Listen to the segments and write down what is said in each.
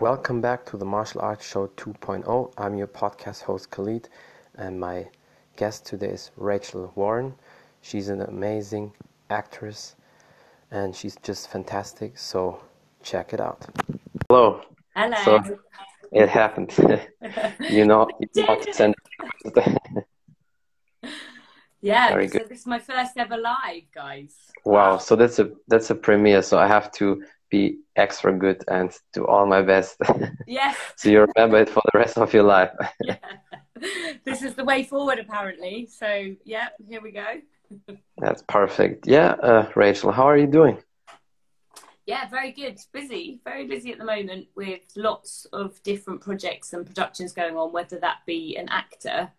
Welcome back to the Martial Arts Show 2.0. I'm your podcast host Khalid, and my guest today is Rachel Warren. She's an amazing actress and she's just fantastic. So check it out. Hello. Hello. So it happened. you know, you know to send. yeah, Very good. this is my first ever live, guys. Wow. So that's a that's a premiere. So I have to be extra good and do all my best. Yes. so you remember it for the rest of your life. yeah. This is the way forward, apparently. So yeah, here we go. That's perfect. Yeah, uh, Rachel, how are you doing? Yeah, very good. Busy, very busy at the moment with lots of different projects and productions going on, whether that be an actor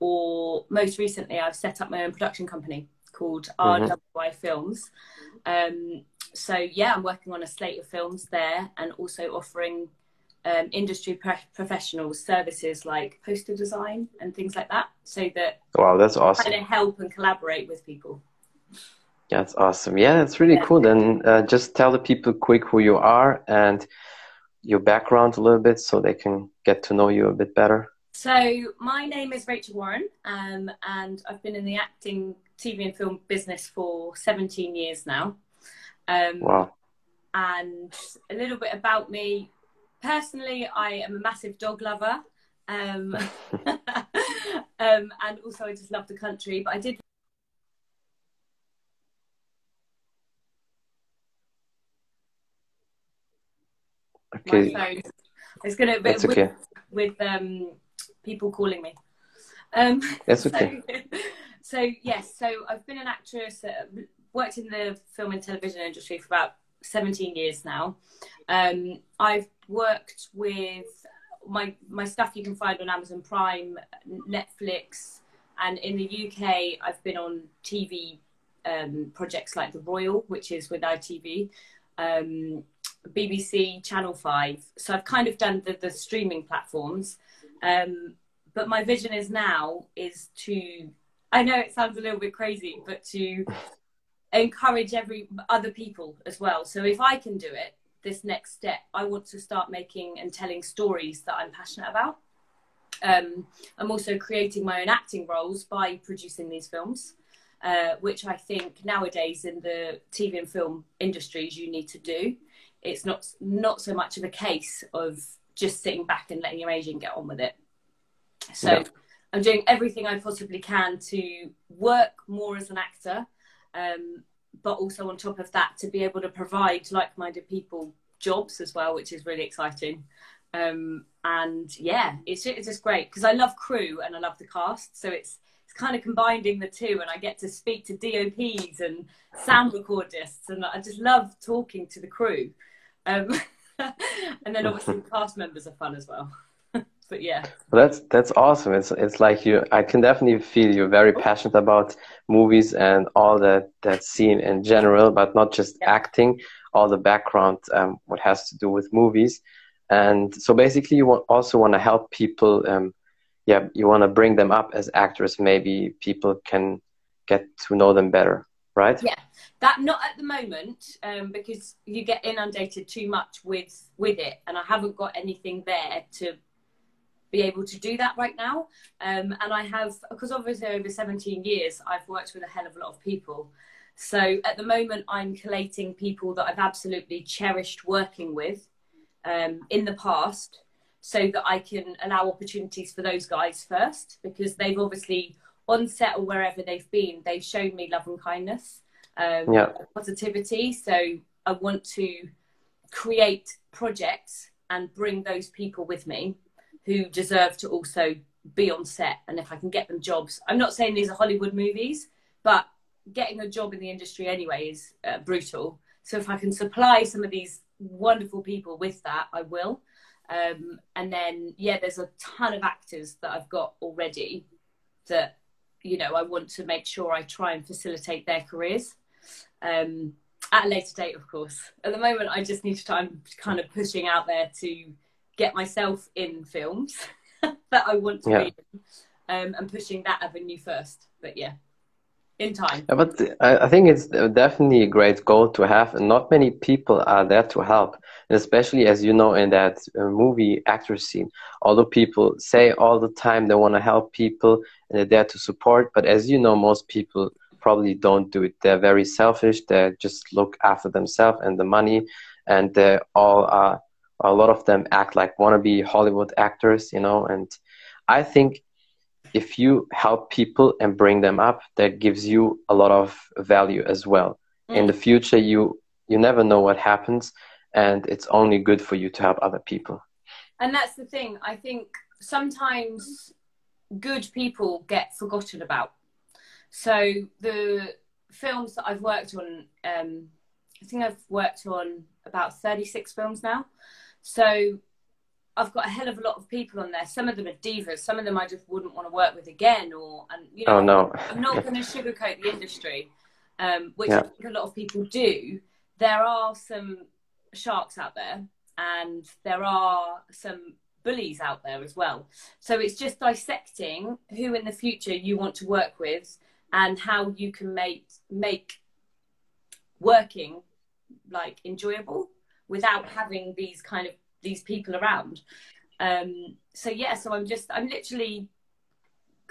or most recently, I've set up my own production company called mm-hmm. RWI Films. Um, so, yeah, I'm working on a slate of films there and also offering um, industry pre- professionals services like poster design and things like that so that wow that's awesome. kind of help and collaborate with people. That's awesome. Yeah that's really yeah. cool then uh, just tell the people quick who you are and your background a little bit so they can get to know you a bit better. So my name is rachel warren um, and i've been in the acting tv and film business for 17 years now um, wow and a little bit about me personally, I am a massive dog lover. Um, um, and also, I just love the country. But I did. Okay. My phone. It's gonna be with, okay. with um, people calling me. Um, That's okay. So, so yes, so I've been an actress, uh, worked in the film and television industry for about 17 years now. Um, I've worked with my my stuff you can find on Amazon Prime, Netflix, and in the UK I've been on TV um, projects like The Royal, which is with ITV, um, BBC, Channel Five. So I've kind of done the, the streaming platforms. Um, but my vision is now is to I know it sounds a little bit crazy, but to encourage every other people as well. So if I can do it, this next step, I want to start making and telling stories that I'm passionate about. Um, I'm also creating my own acting roles by producing these films, uh, which I think nowadays in the TV and film industries you need to do. It's not not so much of a case of just sitting back and letting your agent get on with it. So yeah. I'm doing everything I possibly can to work more as an actor, um, but also on top of that to be able to provide like-minded people jobs as well, which is really exciting. Um, and yeah, it's it's just great because I love crew and I love the cast, so it's it's kind of combining the two, and I get to speak to DOPs and sound recordists, and I just love talking to the crew. Um, and then obviously the cast members are fun as well. But yeah. Well, that's that's awesome. It's it's like you i can definitely feel you're very passionate about movies and all that that scene in general but not just yeah. acting all the background um, what has to do with movies. And so basically you want, also want to help people um, yeah you want to bring them up as actors. Maybe people can get to know them better right? Yeah. That not at the moment um, because you get inundated too much with with it and i haven't got anything there to be able to do that right now. Um, and I have, because obviously over 17 years, I've worked with a hell of a lot of people. So at the moment, I'm collating people that I've absolutely cherished working with um, in the past so that I can allow opportunities for those guys first because they've obviously on set or wherever they've been, they've shown me love and kindness, um, yeah. positivity. So I want to create projects and bring those people with me who deserve to also be on set and if I can get them jobs. I'm not saying these are Hollywood movies, but getting a job in the industry anyway is uh, brutal. So if I can supply some of these wonderful people with that, I will. Um, and then, yeah, there's a ton of actors that I've got already that, you know, I want to make sure I try and facilitate their careers. Um, at a later date, of course. At the moment, I just need to, I'm kind of pushing out there to get myself in films that I want to yeah. be in, um, and pushing that avenue first. But yeah, in time. Yeah, but I think it's definitely a great goal to have, and not many people are there to help. and especially as you know in that uh, movie actor scene although people say all the time they want to help people and they're there to support but as you know most people probably don't do it they're very selfish they just look after themselves and the money and they all are a lot of them act like wannabe hollywood actors you know and i think if you help people and bring them up that gives you a lot of value as well. Mm. in the future you you never know what happens and it's only good for you to help other people. And that's the thing i think sometimes good people get forgotten about. So the films that i've worked on um, i think i've worked on about 36 films now so I've got a hell of a lot of people on there. Some of them are divas. Some of them I just wouldn't want to work with again. Or and you know, oh, no. I'm not going to sugarcoat the industry, um, which yeah. I think a lot of people do there are some sharks out there and there are some bullies out there as well. So it's just dissecting who in the future you want to work with and how you can make make working like enjoyable without having these kind of these people around. Um, so yeah, so I'm just I'm literally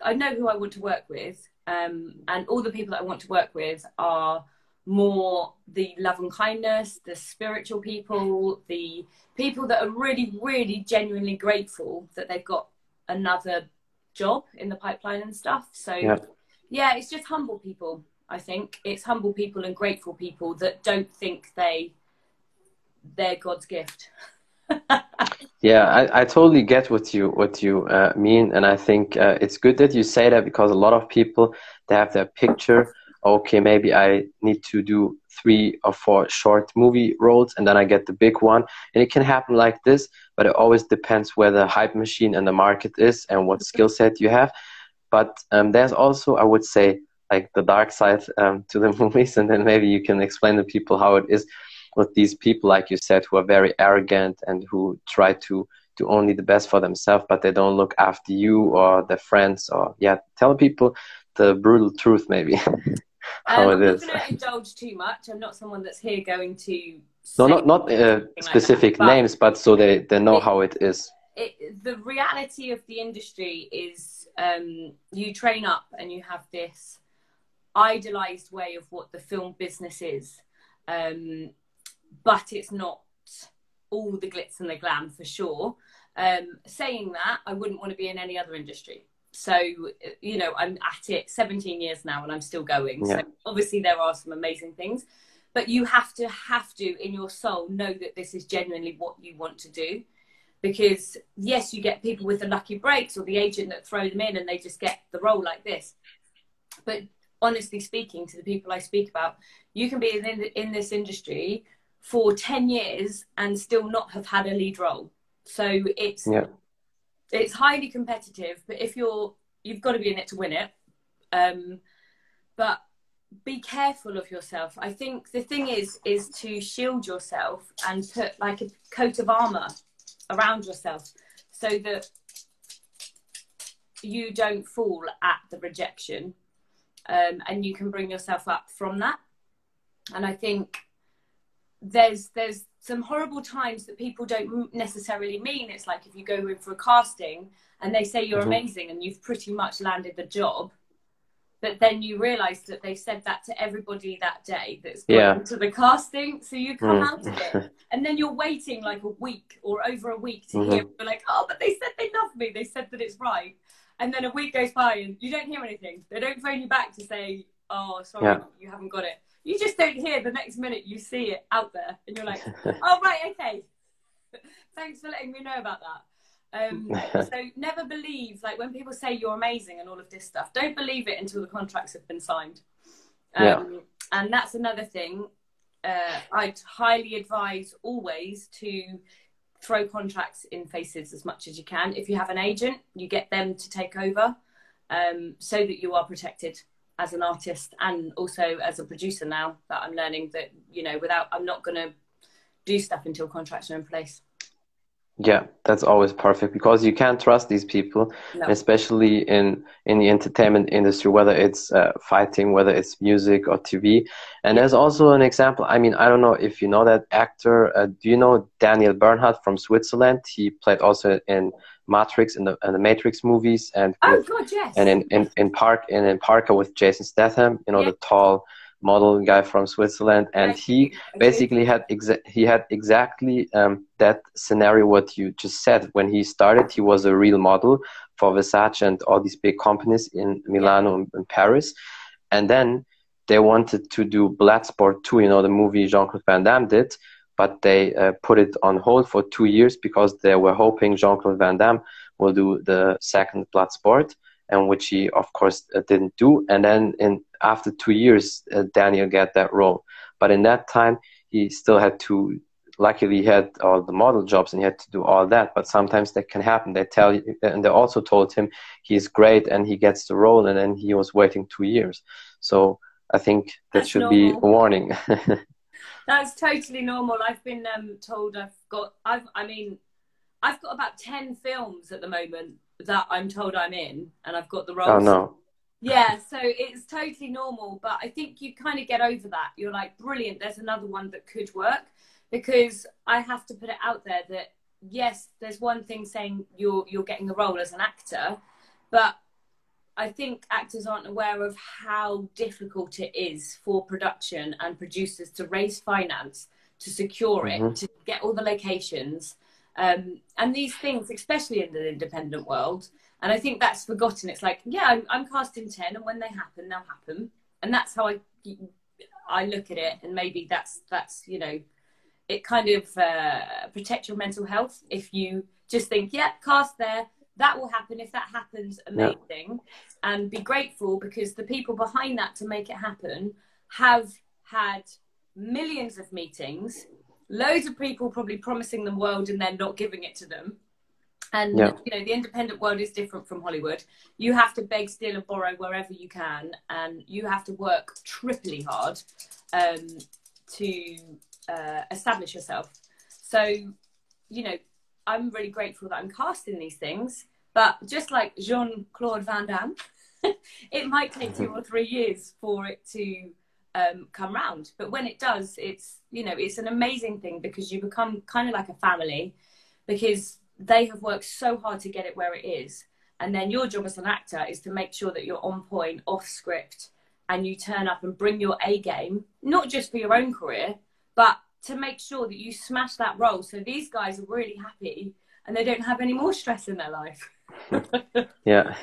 I know who I want to work with, um, and all the people that I want to work with are more the love and kindness, the spiritual people, the people that are really, really genuinely grateful that they've got another job in the pipeline and stuff. So, yeah, yeah it's just humble people. I think it's humble people and grateful people that don't think they they're God's gift. yeah, I, I totally get what you what you uh, mean, and I think uh, it's good that you say that because a lot of people they have their picture okay, maybe I need to do three or four short movie roles and then I get the big one. And it can happen like this, but it always depends where the hype machine and the market is and what skill set you have. But um, there's also, I would say, like the dark side um, to the movies, and then maybe you can explain to people how it is with these people, like you said, who are very arrogant and who try to do only the best for themselves, but they don't look after you or their friends. Or yeah, tell people the brutal truth, maybe. how um, it is. I'm not going to indulge too much. I'm not someone that's here going to. No, not not uh, specific like that, names, but so they they know it, how it is. It, the reality of the industry is um, you train up and you have this idolized way of what the film business is, um, but it's not all the glitz and the glam for sure. Um, saying that, I wouldn't want to be in any other industry so you know i'm at it 17 years now and i'm still going yeah. so obviously there are some amazing things but you have to have to in your soul know that this is genuinely what you want to do because yes you get people with the lucky breaks or the agent that throw them in and they just get the role like this but honestly speaking to the people i speak about you can be in, in this industry for 10 years and still not have had a lead role so it's yeah it's highly competitive, but if you're you've got to be in it to win it. Um, but be careful of yourself. I think the thing is is to shield yourself and put like a coat of armor around yourself so that you don't fall at the rejection um, and you can bring yourself up from that. And I think there's there's some horrible times that people don't necessarily mean. It's like if you go in for a casting and they say you're mm-hmm. amazing and you've pretty much landed the job, but then you realise that they said that to everybody that day that's gone yeah. to the casting. So you come mm. out of it, and then you're waiting like a week or over a week to mm-hmm. hear. You're like, oh, but they said they love me. They said that it's right. And then a week goes by and you don't hear anything. They don't phone you back to say, oh, sorry, yeah. you haven't got it you just don't hear the next minute you see it out there and you're like oh right okay. Thanks for letting me know about that. Um, so never believe like when people say you're amazing and all of this stuff don't believe it until the contracts have been signed. Um, yeah. and that's another thing uh, i'd highly advise always to throw contracts in faces as much as you can. If you have an agent you get them to take over um, so that you are protected as an artist and also as a producer now that I'm learning that you know without I'm not going to do stuff until contracts are in place. Yeah, that's always perfect because you can't trust these people, No. especially in in the entertainment industry, whether it's uh, fighting, whether it's music or TV. And there's also an example. I mean, I don't know if you know that actor. Uh, do you know Daniel Bernhardt from Switzerland? He played also in Matrix in the in the Matrix movies and Oh with, God, yes. and in, in in Park and in Parker with Jason Statham. You know Yeah. the tall model guy from Switzerland, and he basically had exa- he had exactly um, that scenario what you just said. When he started he was a real model for Versace and all these big companies in Milano and, Paris. And then they wanted to do Bloodsport 2 you know the movie Jean-Claude Van Damme did but they uh, put it on hold for two years because they were hoping Jean-Claude Van Damme will do the second Bloodsport and which he of course uh, didn't do. And then in after two years uh, Daniel got that role but in that time he still had to luckily he had all the model jobs and he had to do all that but sometimes that can happen they tell you and they also told him he's great and he gets the role and then he was waiting two years so i think that That's should be a warning That's totally normal. I've been um, told I've got. I've. I mean, I've got about ten films at the moment that I'm told I'm in, and I've got the roles. oh no Yeah, so it's totally normal, but I think you kind of get over that. You're like, brilliant. There's another one that could work, because I have to put it out there that yes, there's one thing saying you're you're getting the role as an actor, but I think actors aren't aware of how difficult it is for production and producers to raise finance to secure it, Mhm. to get all the locations, um, and these things, especially in the independent world. And I think that's forgotten. It's like, yeah, I'm, I'm casting ten, and when they happen, they'll happen, and that's how I I look at it. And maybe that's that's you know, it kind of uh, protect your mental health if you just think, yeah, cast there, that will happen. If that happens, amazing, and be grateful because the people behind that to make it happen have had millions of meetings, loads of people probably promising them world and then not giving it to them. And Yeah. you know, the independent world is different from Hollywood. You have to beg, steal, and borrow wherever you can, and you have to work triply hard um, to uh, establish yourself. So, you know, I'm really grateful that I'm casting these things. But just like Jean Claude Van Damme, it might take two or three years for it to um, come round. But when it does, it's you know it's an amazing thing because you become kind of like a family because they have worked so hard to get it where it is. And then your job as an actor is to make sure that you're on point, off script, and you turn up and bring your A game, not just for your own career, but to make sure that you smash that role. So these guys are really happy and they don't have any more stress in their life. yeah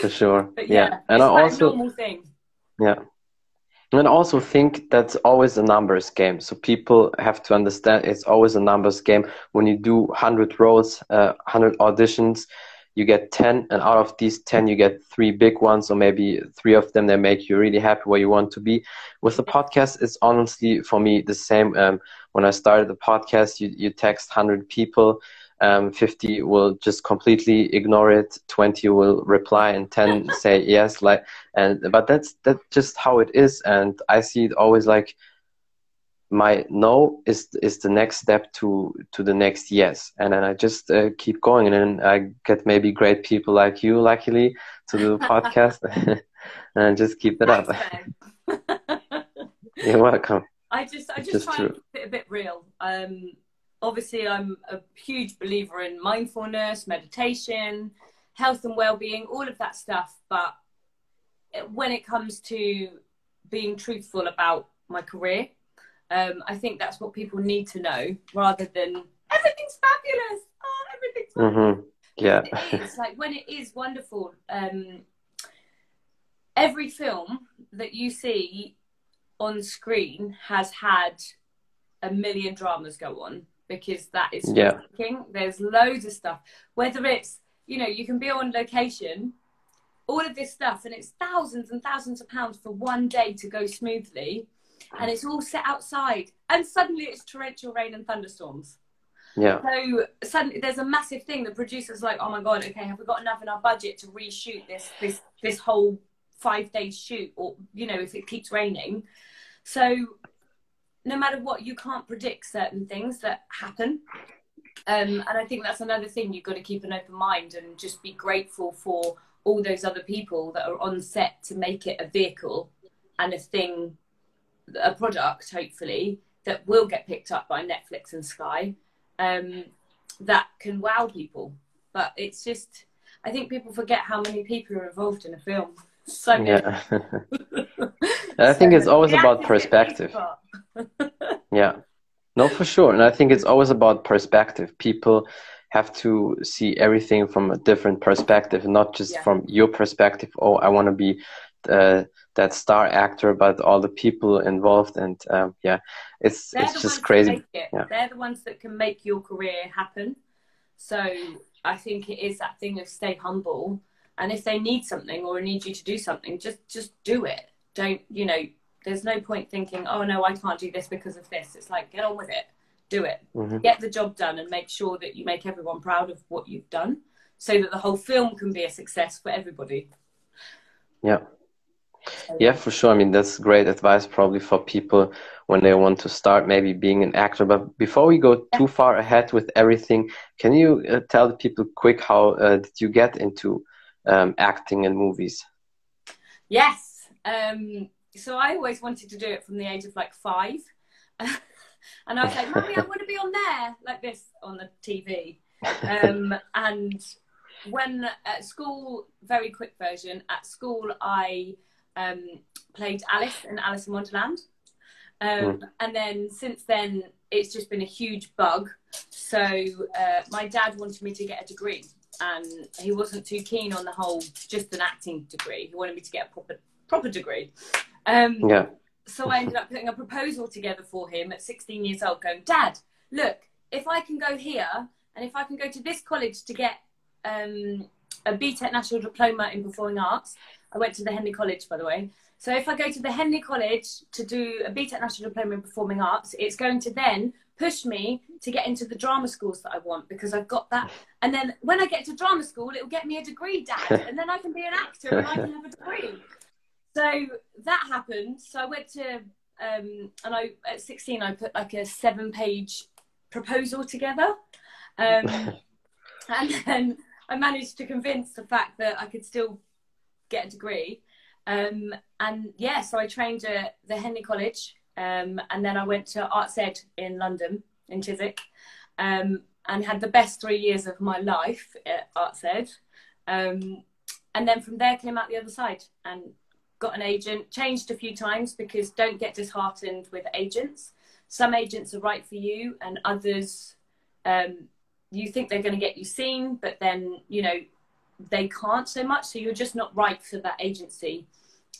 for sure But yeah, yeah, and i also normal thing. Yeah. And also think that's always a numbers game. So people have to understand it's always a numbers game. When you do 100 roles, uh, 100 auditions, you get 10, and out of these 10, you get three big ones, or maybe three of them that make you really happy where you want to be. With the podcast, it's honestly for me the same. Um, when I started the podcast, you, you text 100 people, um, 50 will just completely ignore it, 20 will reply, and 10 say yes. Like, and but that's that's just how it is, and I see it always like my no is is the next step to to the next yes and then i just uh, keep going and then i get maybe great people like you luckily to do the podcast and just keep it up Thanks, you're welcome I just I just just try true. and keep it a bit real. Um, obviously, I'm a huge believer in mindfulness, meditation, health and well-being, all of that stuff. But when it comes to being truthful about my career, um, I think that's what people need to know rather than everything's fabulous. Oh, everything's hmm yeah it is like when it is wonderful um every film that you see on screen has had a million dramas go on because that is Yeah. there's loads of stuff whether it's you know you can be on location all of this stuff and it's thousands and thousands of pounds for one day to go smoothly and it's all set outside and suddenly it's torrential rain and thunderstorms yeah so suddenly there's a massive thing. The producer's like, "Oh my god, okay, have we got enough in our budget to reshoot this this this whole five day shoot, or you know, if it keeps raining?" So no matter what, you can't predict certain things that happen. Um, and I think that's another thing you've got to keep an open mind and just be grateful for all those other people that are on set to make it a vehicle and a thing, a product, hopefully, that will get picked up by Netflix and Sky um, that can wow people. But it's just, I think people forget how many people are involved in a film. So yeah. I think it's always about perspective. yeah. No, for sure. And I think it's always about perspective. People have to see everything from a different perspective, not just yeah. from your perspective. Oh, I want to be uh, that star actor, but all the people involved. And um, yeah, it's They're it's just crazy. It. Yeah. They're the ones that can make your career happen. So I think it is that thing of stay humble. And if they need something or need you to do something, just just do it. Don't you know? There's no point thinking, oh no, I can't do this because of this. It's like get on with it, do it, mm-hmm. get the job done, and make sure that you make everyone proud of what you've done, so that the whole film can be a success for everybody. Yeah. Yeah, for sure. I mean, that's great advice probably for people when they want to start maybe being an actor. But before we go too far ahead with everything, can you uh, tell the people quick how uh, did you get into um, acting in movies? Yes. Um, so I always wanted to do it from the age of like five. and I was like, Mommy, I want to be on there, like this on the TV. Um, and when at school, very quick version, at school, I um, played Alice in Alice in Wonderland. Um, mm. And then since then, it's just been a huge bug. So uh, my dad wanted me to get a degree, and he wasn't too keen on the whole just an acting degree. He wanted me to get a proper proper degree. Um, yeah. So I ended up putting a proposal together for him at 16 years old, going, Dad, look, if I can go here and if I can go to this college to get um, a BTEC National Diploma in Performing Arts, I went to the Henley College, by the way. So if I go to the Henley College to do a BTEC National Diploma in Performing Arts, it's going to then push me to get into the drama schools that I want because I've got that. And then when I get to drama school, it will get me a degree, Dad, and then I can be an actor and I can have a degree. So that happened. So I went to, um, and I at 16, I put like a seven-page proposal together, um, and then I managed to convince the fact that I could still get a degree. Um, and yeah, so I trained at the Henley College, um, and then I went to Arts Ed in London, in Chiswick, um, and had the best three years of my life at Arts Ed. Um, and then from there came out the other side and got an agent. Changed a few times because don't get disheartened with agents. Some agents are right for you, and others um, you think they're going to get you seen, but then you know they can't so much. So you're just not right for that agency.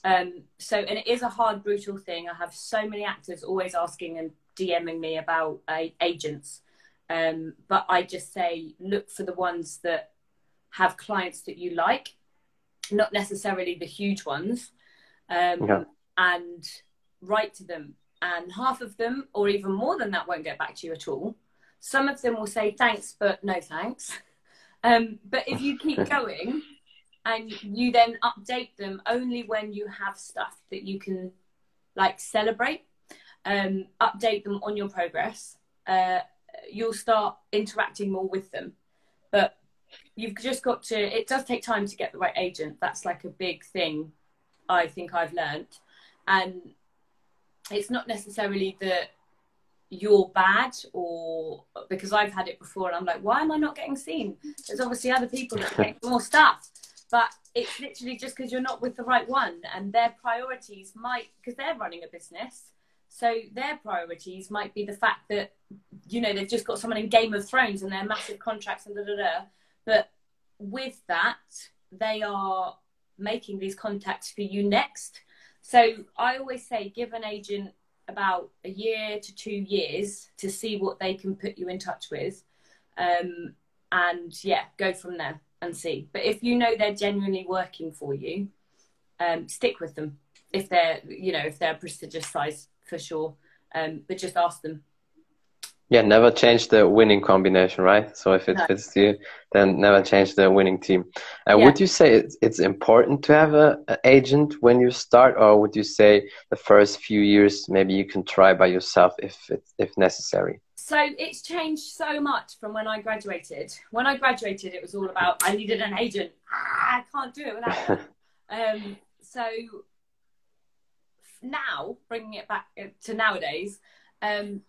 Um, so, and it is a hard, brutal thing. I have so many actors always asking and DMing me about uh, agents. Um, but I just say, look for the ones that have clients that you like, not necessarily the huge ones, um, yeah. and write to them. And half of them, or even more than that, won't get back to you at all. Some of them will say thanks, but no thanks. Um, but if you keep going and you then update them only when you have stuff that you can like celebrate, um, update them on your progress, uh, you'll start interacting more with them. But you've just got to, it does take time to get the right agent. That's like a big thing I think I've learned. And it's not necessarily that you're bad or because I've had it before and I'm like, why am I not getting seen? There's obviously other people that get more stuff. But it's literally just because you're not with the right one and their priorities might because they're running a business. So their priorities might be the fact that, you know, they've just got someone in Game of Thrones and they're massive contracts and da da da. But with that, they are making these contacts for you next. So I always say give an agent about a year to two years to see what they can put you in touch with. Um, and yeah, go from there and see. But if you know they're genuinely working for you, um, stick with them. If they're, you know, if they're a prestigious size for sure. Um, but just ask them yeah, never change the winning combination, right? So if it no. fits you, then never change the winning team. Uh, yeah. Would you say it's, it's important to have a, an agent when you start, or would you say the first few years maybe you can try by yourself if if necessary? so it's changed so much from when I graduated. When I graduated, it was all about I needed an agent. Ah, I can't do it without. um, so now, bringing it back uh, to nowadays, um,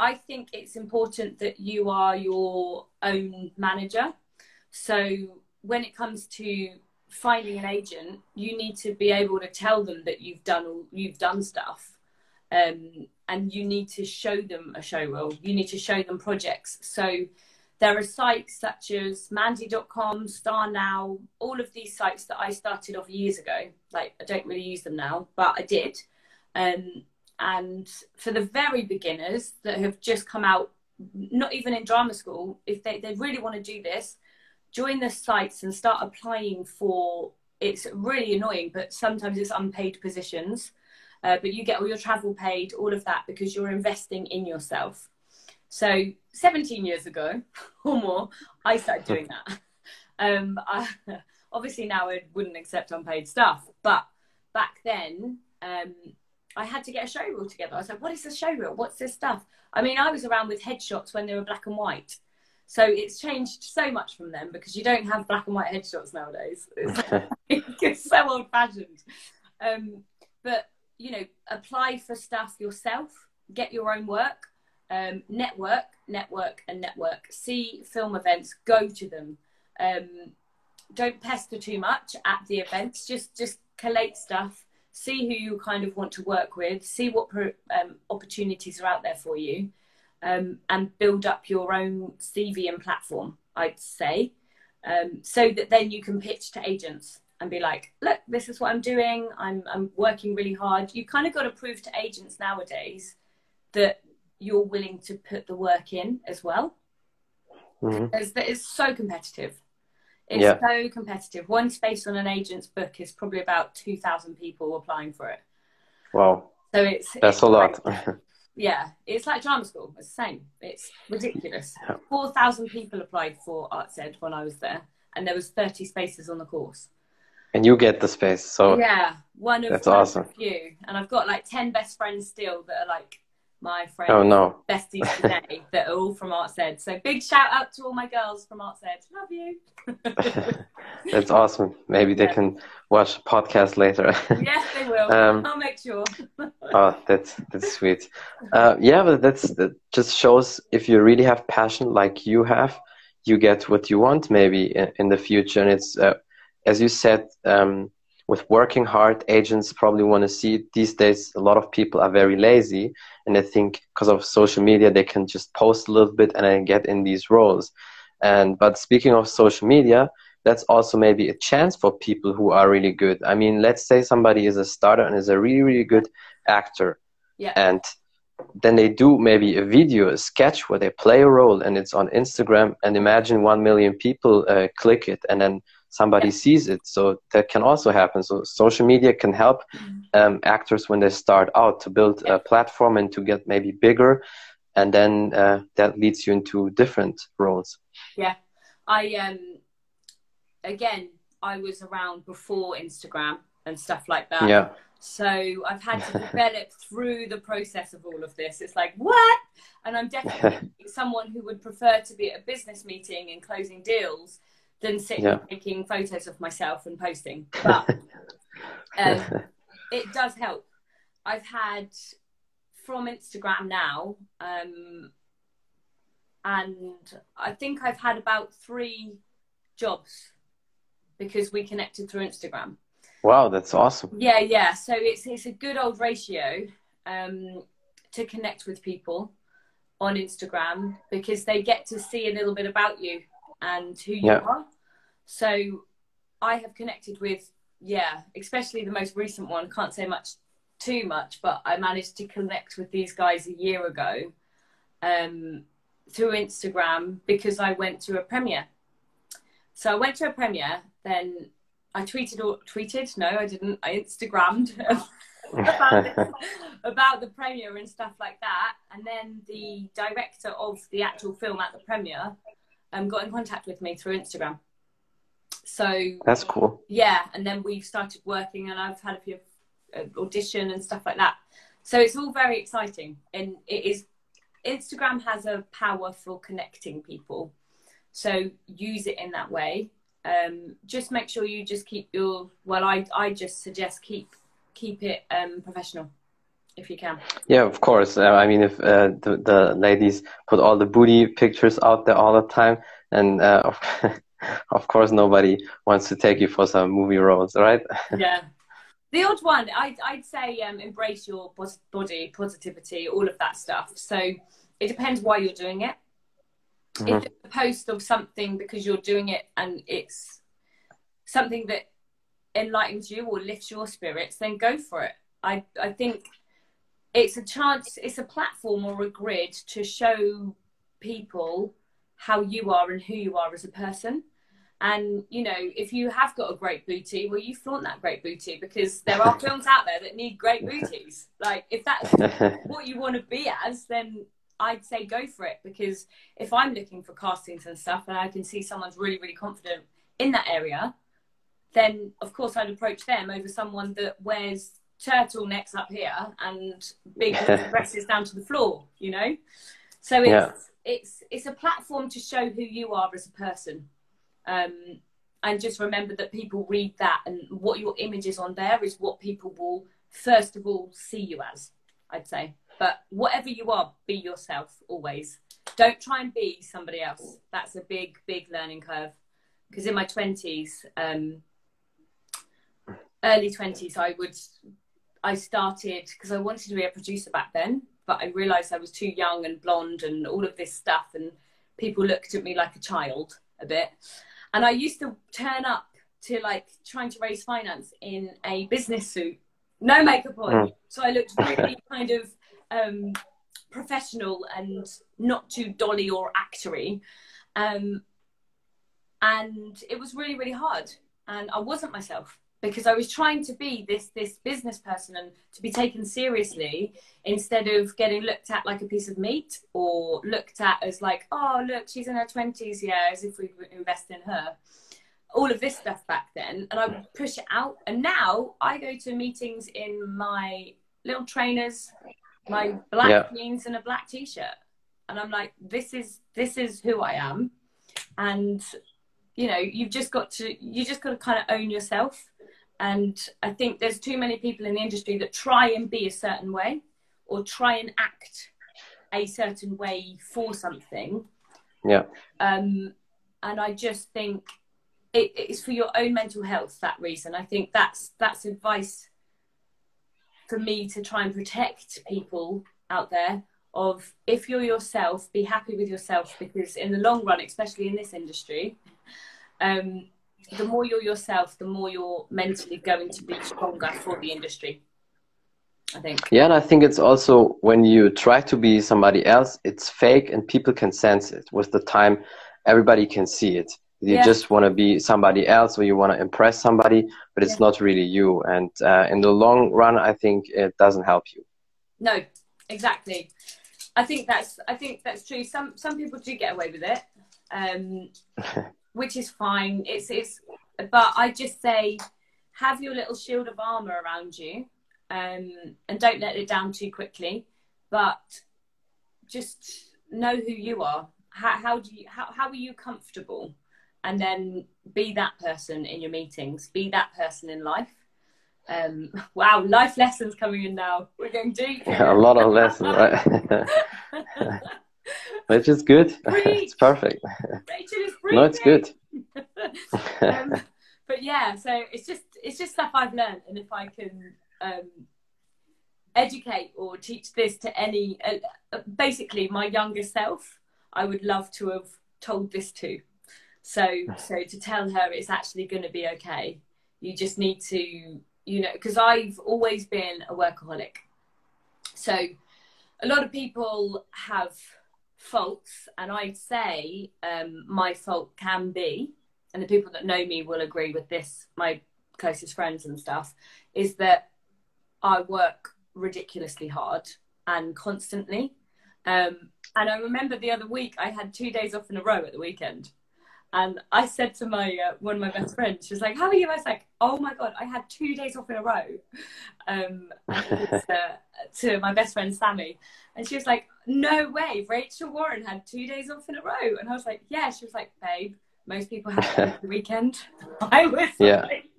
I think it's important that you are your own manager. So when it comes to finding an agent, you need to be able to tell them that you've done you've done stuff, um, and you need to show them a show reel. You need to show them projects. So there are sites such as Mandy.com, Star Now, all of these sites that I started off years ago. Like I don't really use them now, but I did. Um, and for the very beginners that have just come out, not even in drama school, if they, they really want to do this, join the sites and start applying for it's really annoying, but sometimes it's unpaid positions. Uh, but you get all your travel paid, all of that, because you're investing in yourself. So 17 years ago or more, I started doing that. Um, I, obviously now I wouldn't accept unpaid stuff, but back then um, I had to get a show reel together. I was like, what is a show reel? What's this stuff? I mean, I was around with headshots when they were black and white. So it's changed so much from them because you don't have black and white headshots nowadays. It's, it's so old fashioned. Um, but, you know, apply for stuff yourself, get your own work, um, network, network, and network. See film events, go to them. Um, don't pester too much at the events. Just just collate stuff see who you kind of want to work with, see what um, opportunities are out there for you, um, and build up your own CV and platform, I'd say, um, so that then you can pitch to agents and be like, look, this is what I'm doing. I'm, I'm working really hard. You kind of got to prove to agents nowadays that you're willing to put the work in as well. Mm-hmm. It's so competitive. It's yeah. so competitive. One space on an agent's book is probably about 2,000 people applying for it. Wow. So it's that's it's a lot. yeah, it's like drama school. It's the same. It's ridiculous. Yeah. 4,000 people applied for Arts Ed when I was there, and there was 30 spaces on the course. And you get the space, so yeah, one of that's awesome. Few, and I've got like 10 best friends still that are like my friends, oh, no. besties today that are all from ArtsEd. So big shout out to all my girls from ArtsEd. Love you. That's awesome. Maybe they yeah. can watch podcast later. yes, they will. Um, I'll make sure. oh, that's that's sweet. Uh, yeah, but that's that just shows if you really have passion like you have, you get what you want maybe in, in the future. And it's uh, as you said. Um, with working hard, agents probably want to see these days. A lot of people are very lazy, and I think because of social media, they can just post a little bit and then get in these roles. And but speaking of social media, that's also maybe a chance for people who are really good. I mean, let's say somebody is a starter and is a really really good actor, yeah. and then they do maybe a video, a sketch where they play a role, and it's on Instagram. And imagine one million people uh, click it, and then somebody yeah. sees it. So that can also happen. So social media can help mm-hmm. um, actors when they start out to build yeah. a platform and to get maybe bigger, and then uh, that leads you into different roles. Yeah, I um again I was around before Instagram and stuff like that. Yeah. So I've had to develop through the process of all of this. It's like what? And I'm definitely someone who would prefer to be at a business meeting and closing deals than sitting yeah. taking photos of myself and posting. But um, it does help. I've had from Instagram now, um, and I think I've had about three jobs because we connected through Instagram. Wow, that's awesome. Yeah, yeah. So it's it's a good old ratio um, to connect with people on Instagram because they get to see a little bit about you and who you yeah. are. So I have connected with, yeah, especially the most recent one. Can't say much too much, but I managed to connect with these guys a year ago um, through Instagram because I went to a premiere. So I went to a premiere, then I tweeted or tweeted. No, I didn't. I Instagrammed about, about the premiere and stuff like that. And then the director of the actual film at the premiere um, got in contact with me through Instagram. So that's cool. Yeah, and then we've started working, and I've had a few uh, audition and stuff like that. So it's all very exciting, and it is Instagram has a power for connecting people. So use it in that way. Um, just make sure you just keep your well. I I just suggest keep keep it um, professional if you can. Yeah, of course. Uh, I mean, if uh, the, the ladies put all the booty pictures out there all the time, and uh, of, of course nobody wants to take you for some movie roles, right? Yeah. The odd one, I'd, I'd say um, embrace your body, positivity, all of that stuff. So it depends why you're doing it. Mm-hmm. If it's a post of something because you're doing it and it's something that enlightens you or lifts your spirits, then go for it. I, I think it's a chance, it's a platform or a grid to show people how you are and who you are as a person. And you know, if you have got a great booty, well, you flaunt that great booty because there are films out there that need great booties. Like, if that's what you want to be as, then I'd say go for it because if I'm looking for castings and stuff and I can see someone's really, really confident in that area, then of course I'd approach them over someone that wears turtlenecks up here and big dresses down to the floor, you know? So it's yeah. it's it's a platform to show who you are as a person. Um, and just remember that people read that and what your image is on there is what people will first of all see you as, I'd say. But whatever you are, be yourself always. Don't try and be somebody else. That's a big, big learning curve. Because in my 20s, um, early 20s, I would, I started, because I wanted to be a producer back then, but I realized I was too young and blonde and all of this stuff. And people looked at me like a child a bit. And I used to turn up to like trying to raise finance in a business suit, no makeup on. Mm. So I looked really kind of um, professional and not too dolly or actory. Um, and it was really, really hard. And I wasn't myself because I was trying to be this this business person and to be taken seriously instead of getting looked at like a piece of meat or looked at as like, oh look, she's in her twenties, yeah, as if we would invest in her. All of this stuff back then, and I would push it out. And now I go to meetings in my little trainers, my black yeah. jeans and a black t-shirt and i'm like this is this is who i am and you know you've just got to you just got to kind of own yourself and i think there's too many people in the industry that try and be a certain way or try and act a certain way for something. Yeah. Um and i just think it, it's for your own mental health that reason. I think that's that's advice for me to try and protect people out there of if you're yourself, be happy with yourself because in the long run, especially in this industry, um, the more you're yourself, the more you're mentally going to be stronger for the industry. I think. Yeah, and I think it's also when you try to be somebody else, it's fake and people can sense it. With the time, everybody can see it you yeah. just want to be somebody else or you want to impress somebody but it's yeah. not really you and uh, in the long run i think it doesn't help you no exactly i think that's i think that's true some some people do get away with it um, which is fine it's it's but i just say have your little shield of armor around you um, and don't let it down too quickly but just know who you are how, how do you how, how are you comfortable and then be that person in your meetings, be that person in life. Um, wow, life lessons coming in now. We're going deep. Yeah, a lot of lessons, right? Which is good. it's perfect. Rachel is No, it's good. um, but yeah, so it's just it's just stuff I've learned, and if I can um, educate or teach this to any, uh, uh basically my younger self, I would love to have told this to. So so to tell her it's actually going to be okay. You just need to, you know, because I've always been a workaholic. So a lot of people have faults, and I'd say um, my fault can be, and the people that know me will agree with this. My closest friends and stuff is that I work ridiculously hard and constantly. Um, and I remember the other week I had two days off in a row at the weekend And I said to my uh, one of my best friends, she was like, "How are you?" I was like, "Oh my god, I had two days off in a row." Um, uh, to my best friend Sammy, and she was like, "No way, Rachel Warren had two days off in a row." And I was like, "Yeah." She was like, "Babe, most people have the weekend." I was yeah. like,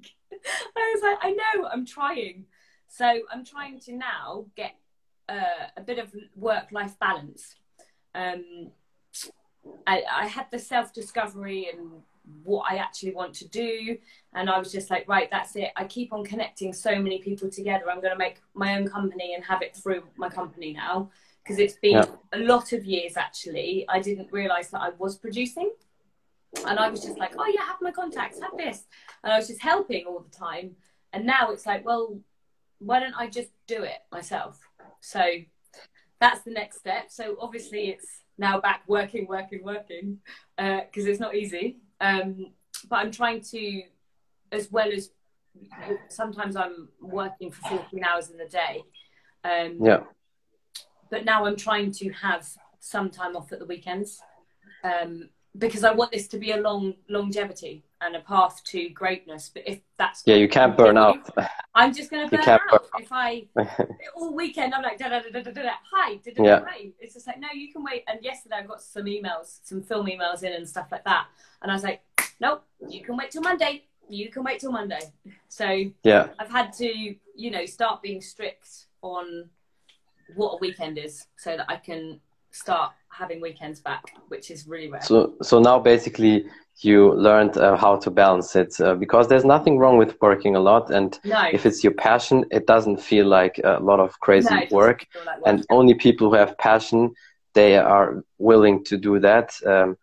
I was like, "I know, I'm trying." So I'm trying to now get uh, a bit of work-life balance. Um, I, I had the self discovery and what I actually want to do. And I was just like, right, that's it. I keep on connecting so many people together. I'm going to make my own company and have it through my company now. Because it's been yeah. a lot of years actually. I didn't realize that I was producing. And I was just like, oh, yeah, have my contacts, have this. And I was just helping all the time. And now it's like, well, why don't I just do it myself? So that's the next step. So obviously it's now back working, working, working because uh, it's not easy. Um, but I'm trying to, as well as sometimes I'm working for 14 hours in the day. Um, yeah. But now I'm trying to have some time off at the weekends um, because I want this to be a long longevity and a path to greatness. But if that's yeah, you can't burn out. I'm just going to burn out burn. if I all weekend. I'm like da da da da da da. Hi, da, da, yeah. It's just like no, you can wait. And yesterday I got some emails, some film emails in and stuff like that, and I was like, nope, you can wait till Monday. You can wait till Monday. So yeah, I've had to you know start being strict on what a weekend is so that I can start having weekends back, which is really rare. So so now basically you learned uh, how to balance it uh, because there's nothing wrong with working a lot and no. if it's your passion it doesn't feel like a lot of crazy no, work like and only people who have passion they are willing to do that um,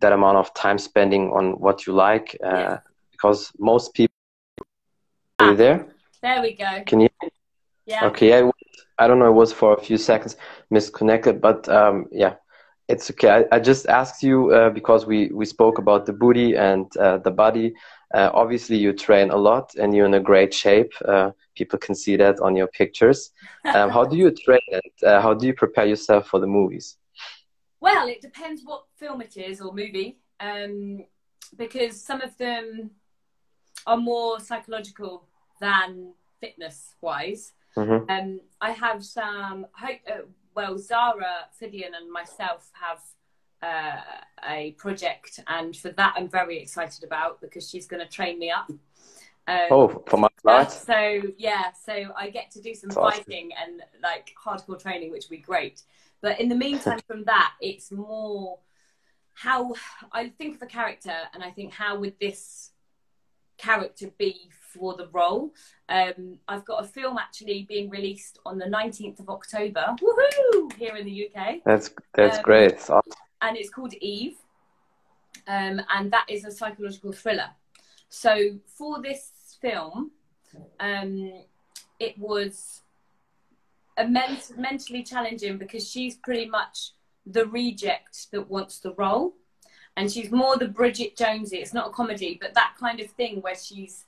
that amount of time spending on what you like uh, yeah. because most people ah, are there there we go can you yeah okay I, I don't know it was for a few seconds misconnected but um, yeah it's okay. I, I just asked you uh, because we, we spoke about the booty and uh, the body. Uh, obviously, you train a lot and you're in a great shape. Uh, people can see that on your pictures. Um, how do you train and uh, how do you prepare yourself for the movies? Well, it depends what film it is or movie, um, because some of them are more psychological than fitness wise. Mm-hmm. Um, I have some hope uh, well, Zara Phythian and myself have uh, a project, and for that I'm very excited about because she's going to train me up. Um, oh, for my class. So yeah, so I get to do some That's fighting awesome. and like hardcore training, which would be great. But in the meantime, from that, it's more how I think of a character, and I think how would this character be for the role. Um, I've got a film actually being released on the 19th of October, woohoo, here in the UK. That's that's um, great. Awesome. And it's called Eve, um, and that is a psychological thriller. So for this film, um, it was immense, mentally challenging because she's pretty much the reject that wants the role and she's more the Bridget Jonesy. It's not a comedy, but that kind of thing where she's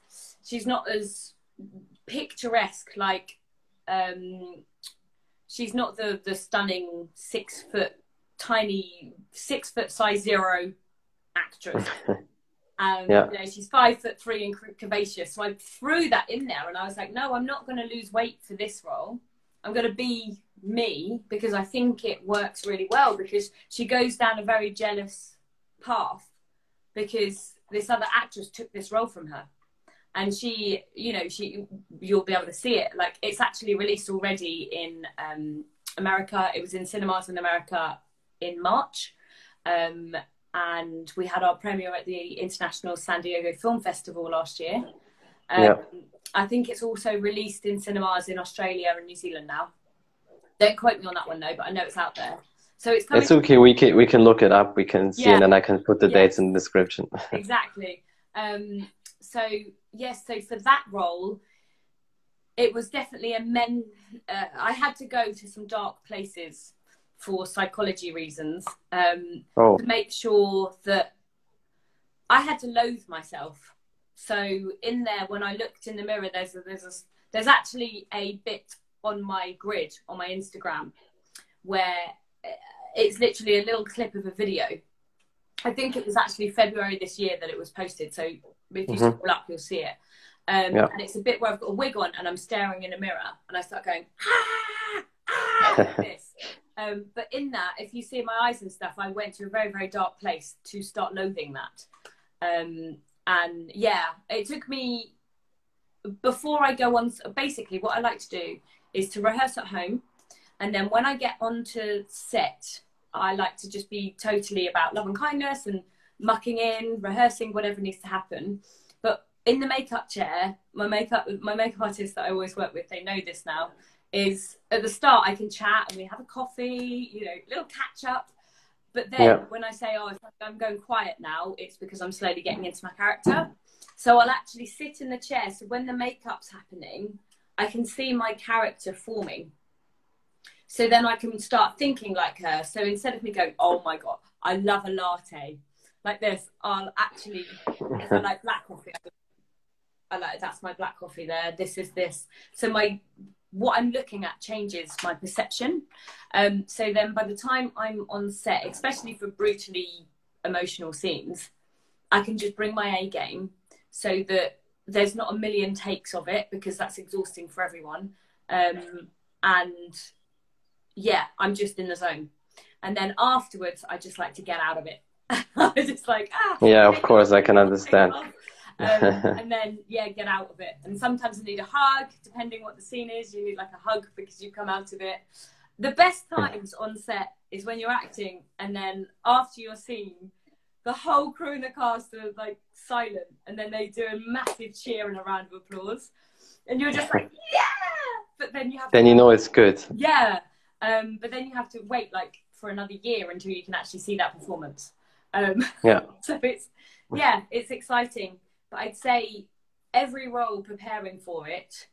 she's not as picturesque like um, she's not the the stunning six foot tiny six foot size zero actress. Um, yeah. you know, she's five foot three and curvaceous. So I threw that in there and I was like, no, I'm not going to lose weight for this role. I'm going to be me because I think it works really well because she goes down a very jealous path because this other actress took this role from her and she you know she you'll be able to see it like it's actually released already in um, america it was in cinemas in america in march um, and we had our premiere at the international san diego film festival last year um, yeah. i think it's also released in cinemas in australia and new zealand now don't quote me on that one though but i know it's out there so it's It's okay. We can we can look it up. We can see, yeah. and then I can put the dates in the description. exactly. Um, so yes, so for that role, it was definitely a men. Uh, I had to go to some dark places for psychology reasons um, oh. to make sure that I had to loathe myself. So in there, when I looked in the mirror, there's a, there's a, there's actually a bit on my grid on my Instagram where it's literally a little clip of a video I think it was actually February this year that it was posted. So if you mm-hmm. scroll up, you'll see it. Um, yeah. And it's a bit where I've got a wig on and I'm staring in a mirror and I start going, ah, ah, like this. Um, but in that, if you see my eyes and stuff, I went to a very, very dark place to start loathing that. Um, and yeah, it took me before I go on. Basically, what I like to do is to rehearse at home, and then when I get onto set, I like to just be totally about love and kindness and mucking in, rehearsing whatever needs to happen. But in the makeup chair, my makeup my makeup artist that I always work with, they know this now. Is at the start I can chat and we have a coffee, you know, little catch up. But then yeah. when I say, oh, I'm going quiet now, it's because I'm slowly getting into my character. So I'll actually sit in the chair. So when the makeup's happening, I can see my character forming. So then I can start thinking like her. So instead of me going, oh my God, I love a latte like this, I'll actually, if I like black coffee, I like, that's my black coffee there. This is this. So my, what I'm looking at changes my perception. Um, so then by the time I'm on set, especially for brutally emotional scenes, I can just bring my A game so that there's not a million takes of it because that's exhausting for everyone. Um, and yeah, I'm just in the zone. And then afterwards, I just like to get out of it. I was just like, ah. Yeah, of course, I can understand. Um, and then yeah, get out of it. And sometimes I need a hug, depending what the scene is. You need like a hug because you come out of it. The best times on set is when you're acting, and then after your scene, the whole crew and the cast are like silent and then they do a massive cheer and a round of applause and you're just like yeah but then you have then to, you know it's good yeah um, but then you have to wait like for another year until you can actually see that performance um, yeah. so it's yeah it's exciting. But i'd say every role preparing for it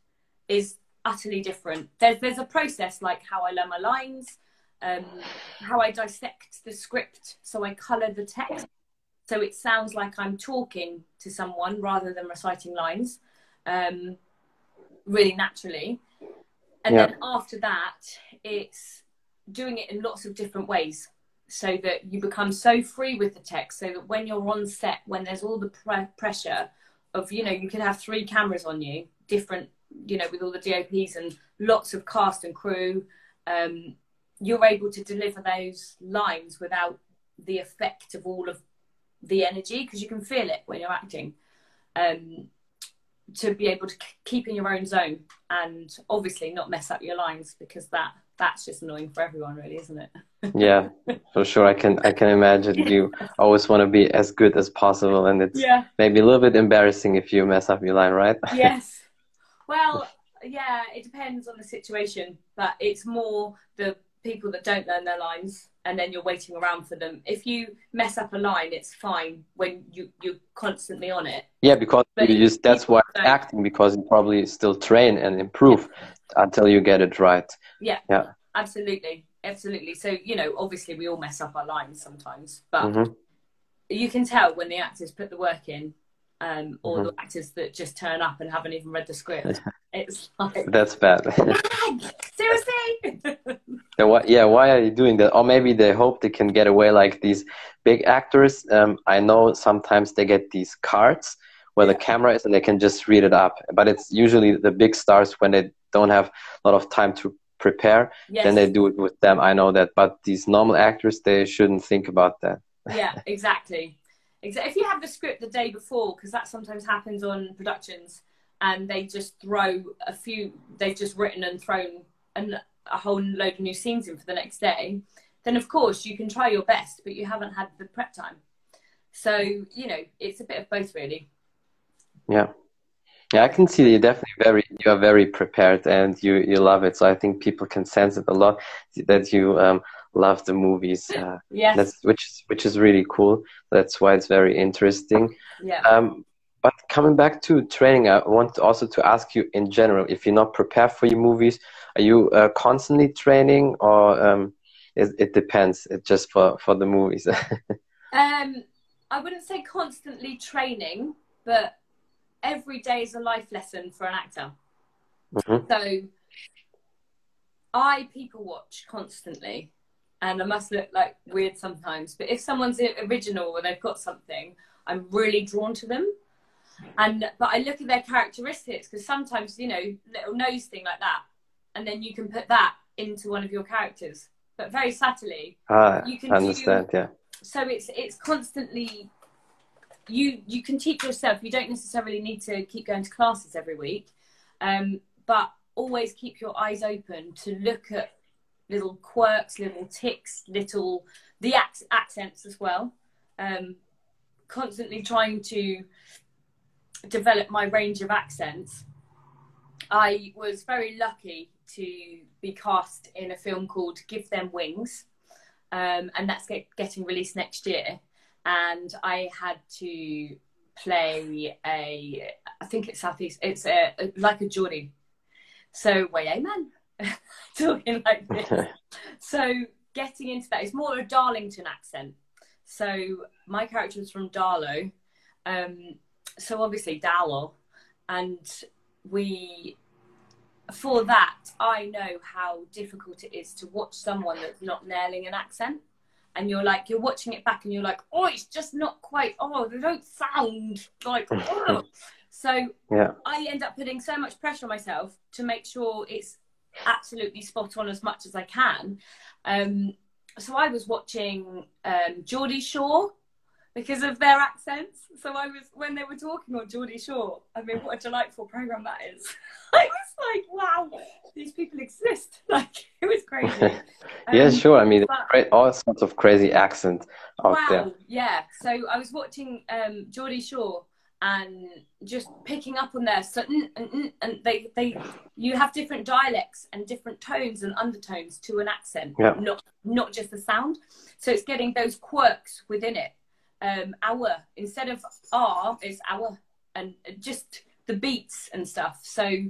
is utterly different. There's there's a process like how i learn my lines um, how I dissect the script, so I colour the text. So it sounds like I'm talking to someone rather than reciting lines, um, really naturally. And yeah. then after that, it's doing it in lots of different ways so that you become so free with the text so that when you're on set, when there's all the pre- pressure of, you know, you can have three cameras on you, different, you know, with all the DOPs and lots of cast and crew, um, you're able to deliver those lines without the effect of all of the energy because you can feel it when you're acting. Um, to be able to keep in your own zone and obviously not mess up your lines because that that's just annoying for everyone really isn't it yeah for sure i can i can imagine you always want to be as good as possible and it's yeah. maybe a little bit embarrassing if you mess up your line right yes well yeah it depends on the situation but it's more the people that don't learn their lines and then you're waiting around for them. If you mess up a line, it's fine when you you're constantly on it. Yeah, because but you just that's why acting because you probably still train and improve yeah. Until you get it right. Yeah. Yeah. Absolutely. Absolutely. So, you know, obviously we all mess up our lines sometimes, but mm-hmm. you can tell when the actors put the work in um, or mm-hmm. the actors that just turn up and haven't even read the script. It's like that's bad. Seriously. yeah, why, yeah, why are you doing that? Or maybe they hope they can get away like these big actors. Um, I know sometimes they get these cards where yeah. the camera is and they can just read it up. But it's usually the big stars when they don't have a lot of time to prepare, yes. then they do it with them. I know that. But these normal actors, they shouldn't think about that. yeah, exactly. If you have the script the day before, because that sometimes happens on productions, and they just throw a few, they've just written and thrown an, a whole load of new scenes in for the next day, then of course you can try your best, but you haven't had the prep time. So, you know, it's a bit of both really. Yeah. Yeah, I can see that you're definitely very you are very prepared and you you love it. So I think people can sense it a lot that you um, love the movies. Uh, yes. That's which is which is really cool. That's why it's very interesting. Yeah. Um, but coming back to training, I want also to ask you in general, if you're not prepared for your movies, are you uh, constantly training or um, it, it, depends? It's just for, for the movies. um, I wouldn't say constantly training, but every day is a life lesson for an actor. Mm -hmm. So I people watch constantly and I must look like weird sometimes. But if someone's original or they've got something, I'm really drawn to them. And but I look at their characteristics because sometimes you know little nose thing like that, and then you can put that into one of your characters, but very subtly. Ah, you can understand. Do, yeah. So it's it's constantly you you can teach yourself. You don't necessarily need to keep going to classes every week, um, but always keep your eyes open to look at little quirks, little ticks, little the ac- accents as well. Um, constantly trying to develop my range of accents. I was very lucky to be cast in a film called Give Them Wings, um, and that's get, getting released next year. And I had to play a, I think it's Southeast, it's a, a like a Geordie. So, way amen. talking like this. so getting into that, it's more a Darlington accent. So my character is from Darlo. Um, so obviously Darlo. And we, for that, I know how difficult it is to watch someone that's not nailing an accent. And you're like, you're watching it back and you're like, oh, it's just not quite, oh, they don't sound like, oh. So yeah. I end up putting so much pressure on myself to make sure it's absolutely spot on as much as I can. Um, so I was watching um, Geordie Shore because of their accents. So I was when they were talking on Geordie Shore. I mean, what a delightful program that is. I was like, wow, these people exist. Like it was crazy. Um, yeah, sure. I mean, but, all sorts of crazy accents out wow, there. Yeah. So I was watching um, Geordie Shore and just picking up on their certain and, and they they you have different dialects and different tones and undertones to an accent yeah. not not just the sound so it's getting those quirks within it um our instead of r it's our and just the beats and stuff. So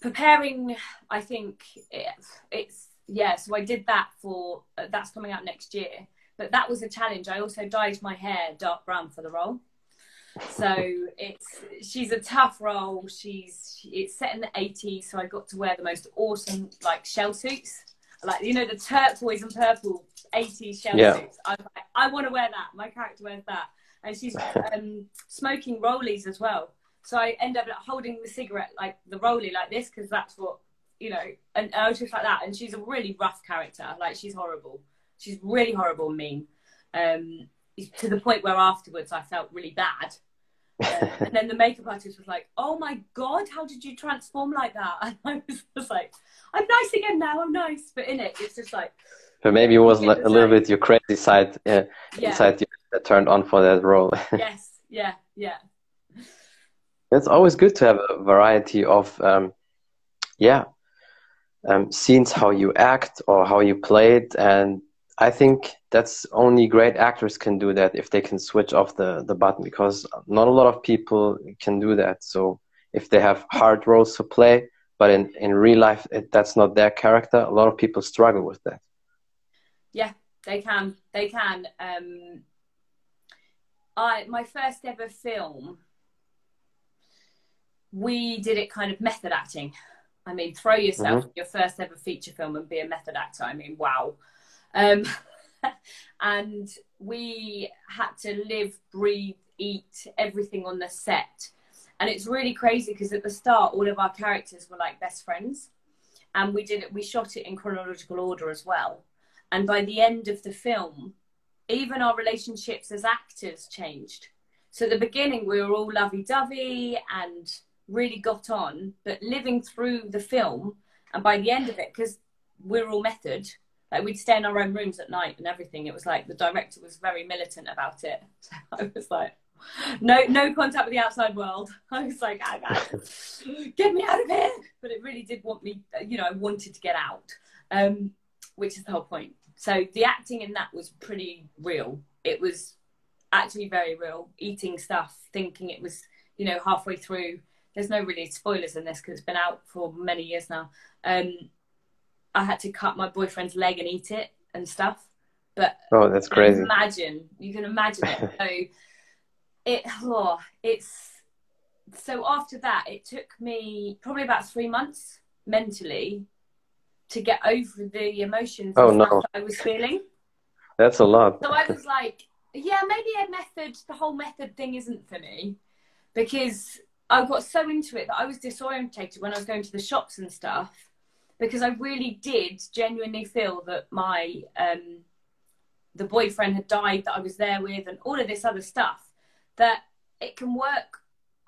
preparing i think it, it's yeah so i did that for uh, that's coming out next year. But that was a challenge. I also dyed my hair dark brown for the role. So it's she's a tough role. She's it's set in the 80s, so I got to wear the most awesome like shell suits, like you know the turquoise and purple 80s shell yeah. suits. I like, I want to wear that. My character wears that, and she's um, smoking rollies as well. So I end up like, holding the cigarette like the rollie like this because that's what you know. And I was just like that. And she's a really rough character. Like she's horrible. She's really horrible and mean. Um, to the point where afterwards I felt really bad. Uh, and then the makeup artist was like, "Oh my god, how did you transform like that?" And I was just like, "I'm nice again now. I'm nice." But in it, it's just like. But maybe it was a little bit your crazy side uh, yeah. inside you that turned on for that role. yes. Yeah. Yeah. It's always good to have a variety of, um, yeah, um, scenes how you act or how you play it, and I think that's only great actors can do that if they can switch off the, the button because not a lot of people can do that. So if they have hard roles to play, but in, in real life it, that's not their character, a lot of people struggle with that. Yeah, they can. They can. Um, I my first ever film, we did it kind of method acting. I mean, throw yourself mm-hmm. your first ever feature film and be a method actor. I mean, wow. Um, and we had to live, breathe, eat everything on the set. And it's really crazy because at the start, all of our characters were like best friends. And we did it, we shot it in chronological order as well. And by the end of the film, even our relationships as actors changed. So at the beginning, we were all lovey dovey and really got on, but living through the film, and by the end of it, because we're all method, like we'd stay in our own rooms at night and everything. It was like the director was very militant about it. So I was like, no, no contact with the outside world. I was like, oh, get me out of here. But it really did want me, you know, I wanted to get out, um, which is the whole point. So the acting in that was pretty real. It was actually very real. Eating stuff, thinking it was, you know, halfway through. There's no really spoilers in this because it's been out for many years now. Um, I had to cut my boyfriend's leg and eat it and stuff. But oh, that's crazy. Imagine you can imagine it. so it oh, it's so after that it took me probably about three months mentally to get over the emotions Oh, no. that I was feeling. That's a lot. So I was like, yeah, maybe a method, the whole method thing isn't for me because I got so into it that I was disorientated when I was going to the shops and stuff because I really did genuinely feel that my um, the boyfriend had died that I was there with and all of this other stuff that it can work.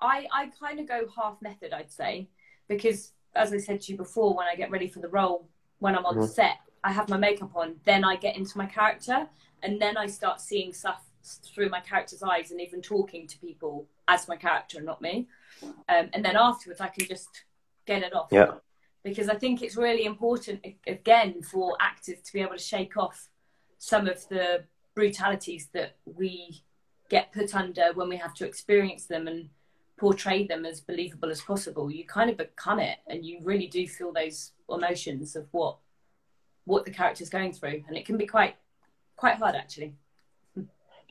I I kind of go half method, I'd say, because as I said to you before, when I get ready for the role, when I'm on Mhm. set, I have my makeup on, then I get into my character, and then I start seeing stuff through my character's eyes and even talking to people as my character and not me. Um, and then afterwards, I can just get it off. Yeah. Because I think it's really important, again, for actors to be able to shake off some of the brutalities that we get put under when we have to experience them and portray them as believable as possible. You kind of become it, and you really do feel those emotions of what what the character's going through, and it can be quite quite hard actually.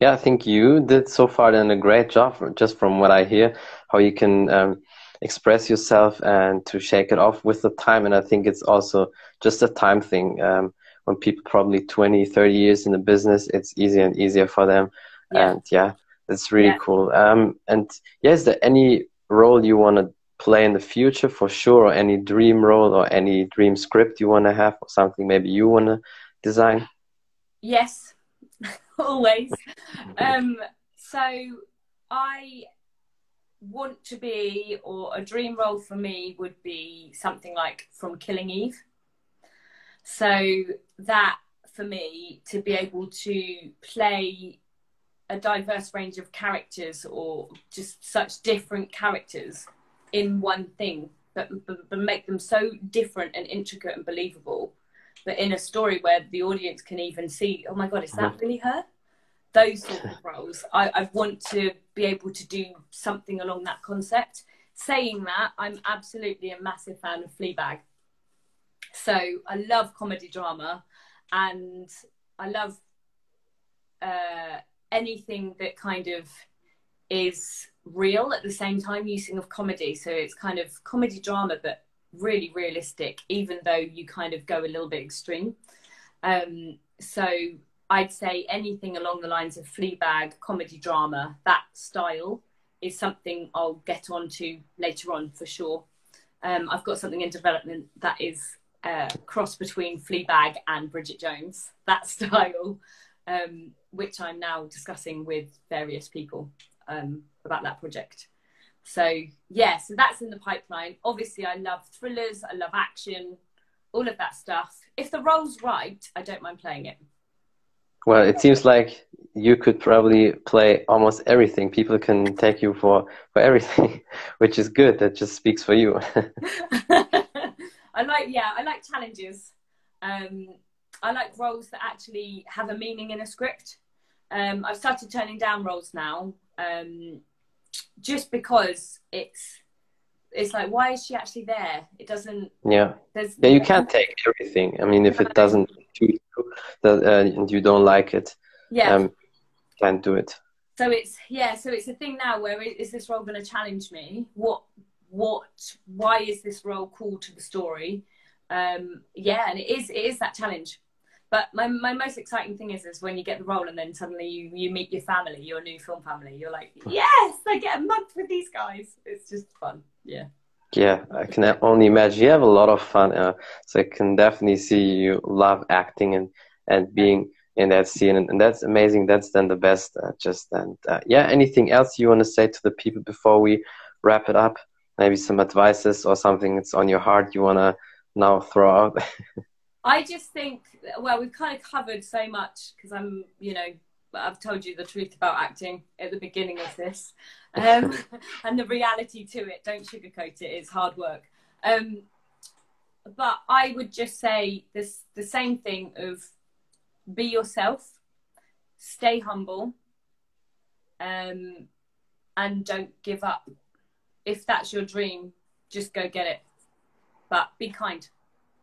Yeah, I think you did so far done a great job, just from what I hear, how you can um, express yourself and to shake it off with the time. And I think it's also just a time thing. Um, when people probably 20, 30 years in the business, it's easier and easier for them. Yeah. And yeah, that's really Yeah. cool. Um, and yeah, is there any role you want to play in the future for sure, or any dream role or any dream script you want to have, or something maybe you want to design? Yes, always. Um, so I want to be, or a dream role for me would be something like from Killing Eve. So that for me to be able to play a diverse range of characters or just such different characters in one thing, but, but, but make them so different and intricate and believable but in a story where the audience can even see, oh my god, is that really her? Those sort of roles, I, I want to be able to do something along that concept. Saying that, I'm absolutely a massive fan of Fleabag. So I love comedy drama, and I love uh, anything that kind of is real at the same time using of comedy. So it's kind of comedy drama, but really realistic, even though you kind of go a little bit extreme. Um, so I'd say anything along the lines of Fleabag, comedy drama, that style is something I'll get on to later on for sure. Um, I've got something in development that is uh, cross between Fleabag and Bridget Jones, that style, um, which I'm now discussing with various people um, about that project. So yeah, so that's in the pipeline. Obviously, I love thrillers, I love action, all of that stuff. If the role's right, I don't mind playing it. Well, it seems like you could probably play almost everything. People can take you for for everything, which is good. That just speaks for you. I like yeah, I like challenges. Um, I like roles that actually have a meaning in a script. Um, I've started turning down roles now, um, just because it's it's like why is she actually there? It doesn't. Yeah, There's yeah. You can't take everything. I mean, if it doesn't suit you, that uh, and you don't like it, Yeah. um, can't do it. so it's yeah so it's a thing now where is this role going to challenge me what what why is this role called to the story um yeah and it is it is that challenge but my, my most exciting thing is is when you get the role and then suddenly you you meet your family your new film family you're like yes i get a month with these guys it's just fun yeah Yeah, I can only imagine you have a lot of fun. Uh, so I can definitely see you love acting and and being in that scene, and, and that's amazing. That's then the best. Uh, just and uh, yeah, anything else you want to say to the people before we wrap it up? Maybe some advices or something that's on your heart you want to now throw out. I just think, well, we've kind of covered so much because I'm, you know, I've told you the truth about acting at the beginning of this, um, and the reality to it. Don't sugarcoat it; it's hard work. Um, but I would just say this: the same thing of be yourself, stay humble, um, and don't give up. If that's your dream, just go get it. But be kind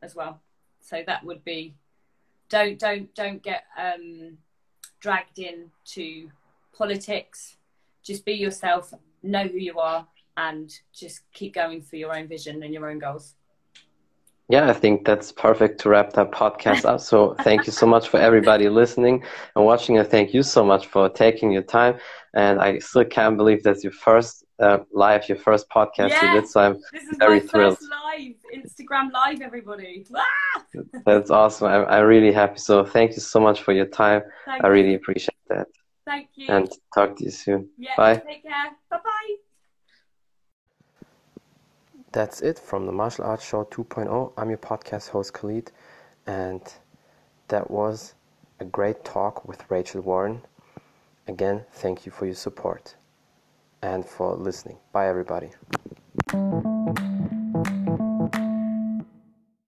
as well so that would be don't don't don't get um dragged into politics just be yourself know who you are and just keep going for your own vision and your own goals yeah, I think that's perfect to wrap that podcast up. So thank you so much for everybody listening and watching. And thank you so much for taking your time. And I still can't believe that's your first uh, live, your first podcast yes, you did. So I'm this is very thrilled. First live Instagram live, everybody. Ah! That's awesome. I'm, I'm really happy. So thank you so much for your time. Thank I you. really appreciate that. Thank you. And talk to you soon. yeah, Bye. Take care. Bye bye. That's it from the Martial Arts Show 2.0. I'm your podcast host, Khalid, and that was a great talk with Rachel Warren. Again, thank you for your support and for listening. Bye, everybody.